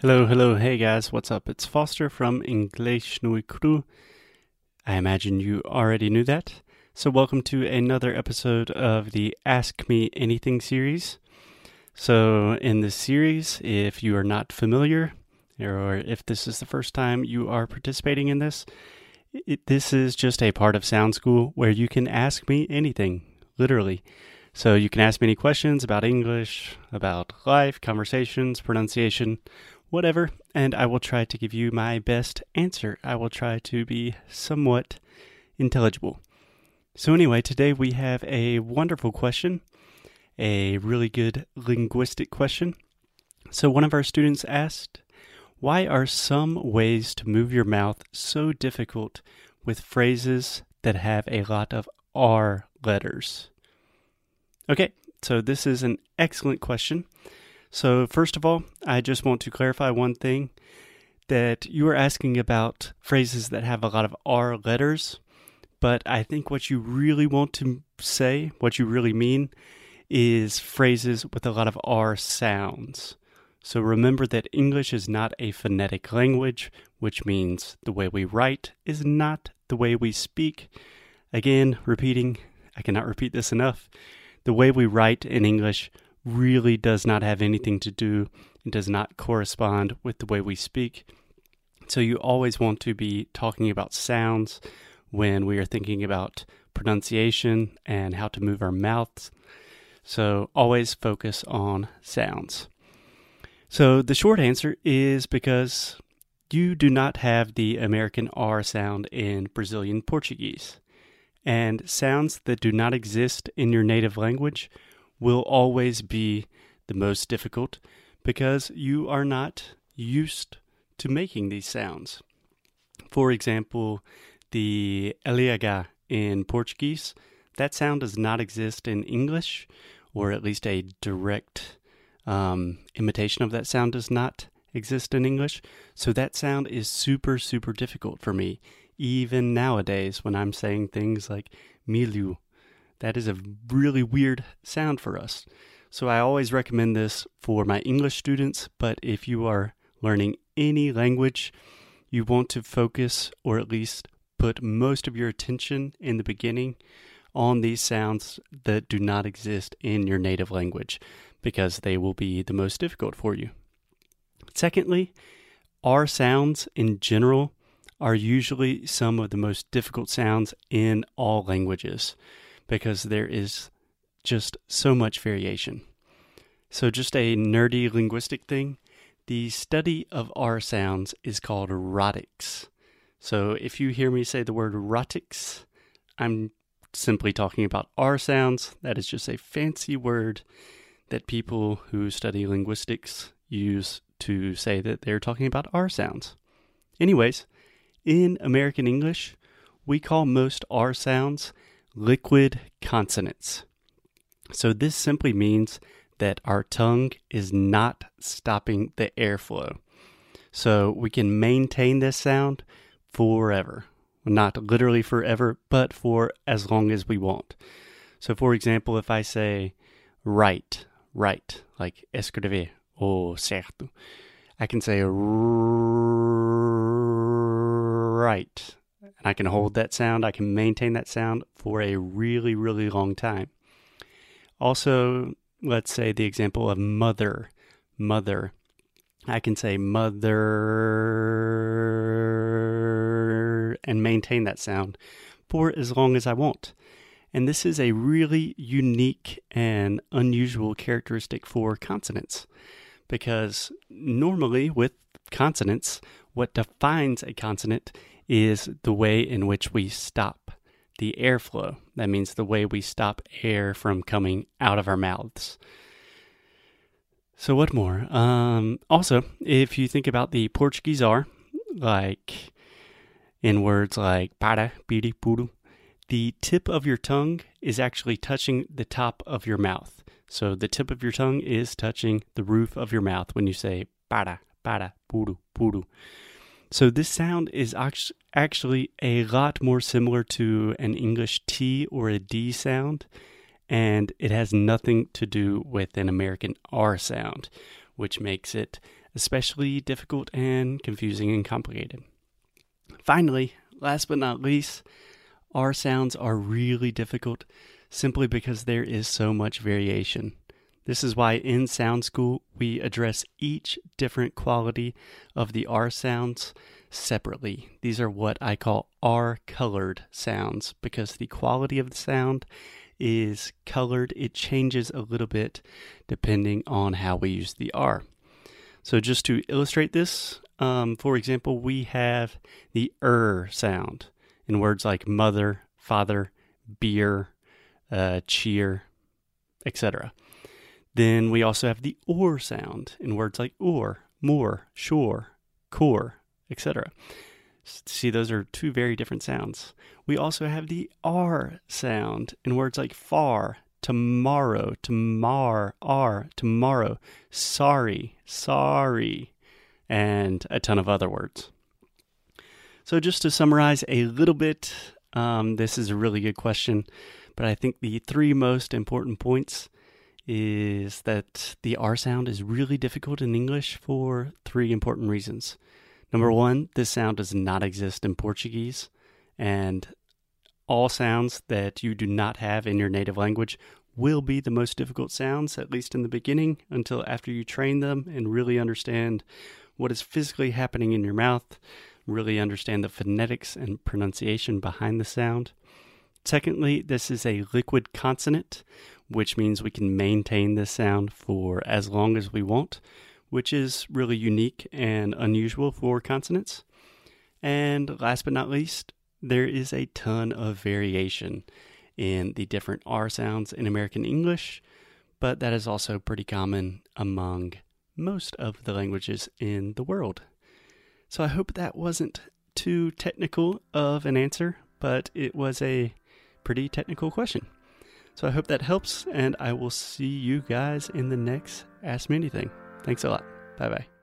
Hello, hello, hey guys, what's up? It's Foster from English Nui Cru. I imagine you already knew that. So, welcome to another episode of the Ask Me Anything series. So, in this series, if you are not familiar, or if this is the first time you are participating in this, it, this is just a part of Sound School where you can ask me anything, literally. So you can ask me any questions about English, about life, conversations, pronunciation, whatever, and I will try to give you my best answer. I will try to be somewhat intelligible. So, anyway, today we have a wonderful question, a really good linguistic question. So, one of our students asked, Why are some ways to move your mouth so difficult with phrases that have a lot of R letters? Okay, so this is an excellent question. So, first of all, I just want to clarify one thing that you are asking about phrases that have a lot of R letters, but I think what you really want to say, what you really mean, is phrases with a lot of R sounds. So remember that English is not a phonetic language, which means the way we write is not the way we speak. Again, repeating, I cannot repeat this enough. The way we write in English really does not have anything to do and does not correspond with the way we speak. So you always want to be talking about sounds when we are thinking about pronunciation and how to move our mouths. So always focus on sounds. So the short answer is because you do not have the American R sound in Brazilian Portuguese and sounds that do not exist in your native language will always be the most difficult because you are not used to making these sounds. For example, the LH in Portuguese, that sound does not exist in English, or at least a direct um, imitation of that sound does not exist in English. So that sound is super, super difficult for me even nowadays when I'm saying things like milieu. That is a really weird sound for us. So I always recommend this for my English students, but if you are learning any language, you want to focus or at least put most of your attention in the beginning on these sounds that do not exist in your native language because they will be the most difficult for you. Secondly, R sounds in general are usually some of the most difficult sounds in all languages because there is just so much variation. So, just a nerdy linguistic thing the study of R sounds is called rhotics. So, if you hear me say the word rhotics, I'm simply talking about R sounds. That is just a fancy word that people who study linguistics use to say that they're talking about R sounds. Anyways, in American English, we call most R sounds liquid consonants. So this simply means that our tongue is not stopping the airflow. So we can maintain this sound forever. Not literally forever, but for as long as we want. So, for example, if I say right, right, like escrever ou oh, certo, I can say right. And I can hold that sound, I can maintain that sound for a really, really long time. Also, let's say the example of mother, mother. I can say mother and maintain that sound for as long as I want. And this is a really unique and unusual characteristic for consonants because normally with consonants, what defines a consonant is the way in which we stop the airflow. That means the way we stop air from coming out of our mouths. So, what more? Um, also, if you think about the Portuguese R, like in words like para, piri, puru, the tip of your tongue is actually touching the top of your mouth. So, the tip of your tongue is touching the roof of your mouth when you say para, para, puru, puru. So this sound is actually a lot more similar to an English T or a D sound, and it has nothing to do with an American R sound, which makes it especially difficult and confusing and complicated. Finally, last but not least, R sounds are really difficult simply because there is so much variation. This is why in Sound School we address each different quality of the R sounds separately. These are what I call R colored sounds because the quality of the sound is colored. It changes a little bit depending on how we use the R. So, just to illustrate this, um, for example, we have the er sound in words like mother, father, beer, uh, cheer, etc. Then we also have the or sound in words like or, more, sure, core, etc. See, those are two very different sounds. We also have the R sound in words like far, tomorrow, tomorrow, R, tomorrow, sorry, sorry, and a ton of other words. So, just to summarize a little bit, um, this is a really good question, but I think the three most important points is that the R sound is really difficult in English for three important reasons. Number mm. one, this sound does not exist in Portuguese, and all sounds that you do not have in your native language will be the most difficult sounds, at least in the beginning, until after you train them and really understand what is physically happening in your mouth, really understand the phonetics and pronunciation behind the sound. Secondly, this is a liquid consonant, which means we can maintain this sound for as long as we want which is really unique and unusual for consonants. And last but not least, there is a ton of variation in the different R sounds in American English, but that is also pretty common among most of the languages in the world. So I hope that wasn't too technical of an answer, but it was a pretty technical question. So I hope that helps, and I will see you guys in the next Ask Me Anything. Thanks a lot. Bye bye.